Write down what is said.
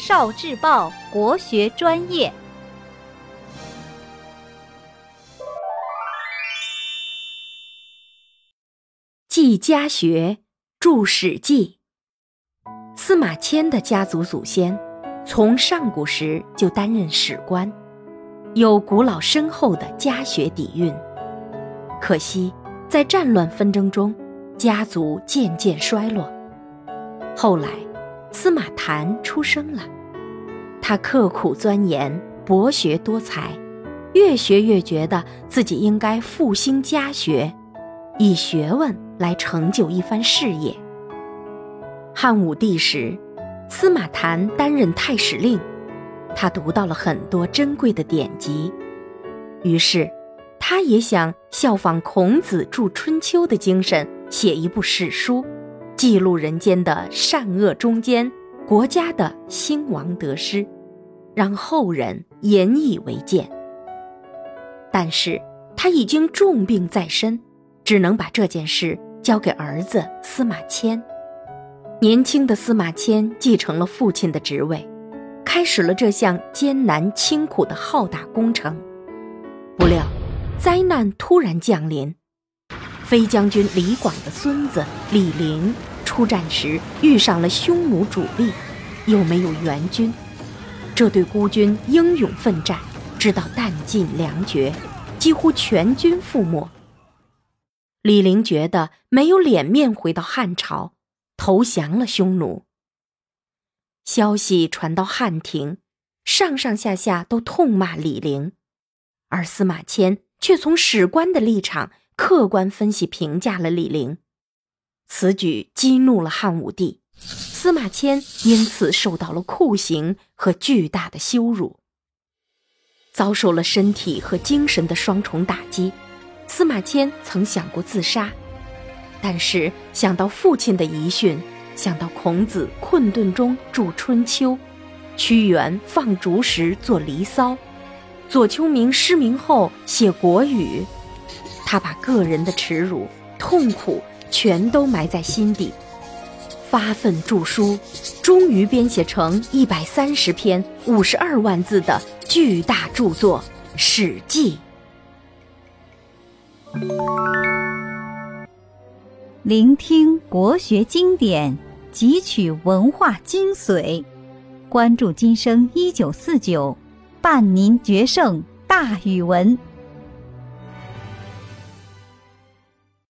少智报国学专业，记家学，著《史记》。司马迁的家族祖先，从上古时就担任史官，有古老深厚的家学底蕴。可惜，在战乱纷争中，家族渐渐衰落。后来。司马谈出生了，他刻苦钻研，博学多才，越学越觉得自己应该复兴家学，以学问来成就一番事业。汉武帝时，司马谈担任太史令，他读到了很多珍贵的典籍，于是，他也想效仿孔子著《春秋》的精神，写一部史书。记录人间的善恶忠奸，国家的兴亡得失，让后人引以为鉴。但是他已经重病在身，只能把这件事交给儿子司马迁。年轻的司马迁继承了父亲的职位，开始了这项艰难清苦的浩大工程。不料，灾难突然降临。飞将军李广的孙子李陵出战时遇上了匈奴主力，又没有援军，这对孤军英勇奋战，直到弹尽粮绝，几乎全军覆没。李陵觉得没有脸面回到汉朝，投降了匈奴。消息传到汉庭，上上下下都痛骂李陵，而司马迁却从史官的立场。客观分析评价了李陵，此举激怒了汉武帝，司马迁因此受到了酷刑和巨大的羞辱，遭受了身体和精神的双重打击。司马迁曾想过自杀，但是想到父亲的遗训，想到孔子困顿中著《春秋》，屈原放逐时作《离骚》，左丘明失明后写《国语》。他把个人的耻辱、痛苦全都埋在心底，发奋著书，终于编写成一百三十篇、五十二万字的巨大著作《史记》。聆听国学经典，汲取文化精髓，关注今生一九四九，伴您决胜大语文。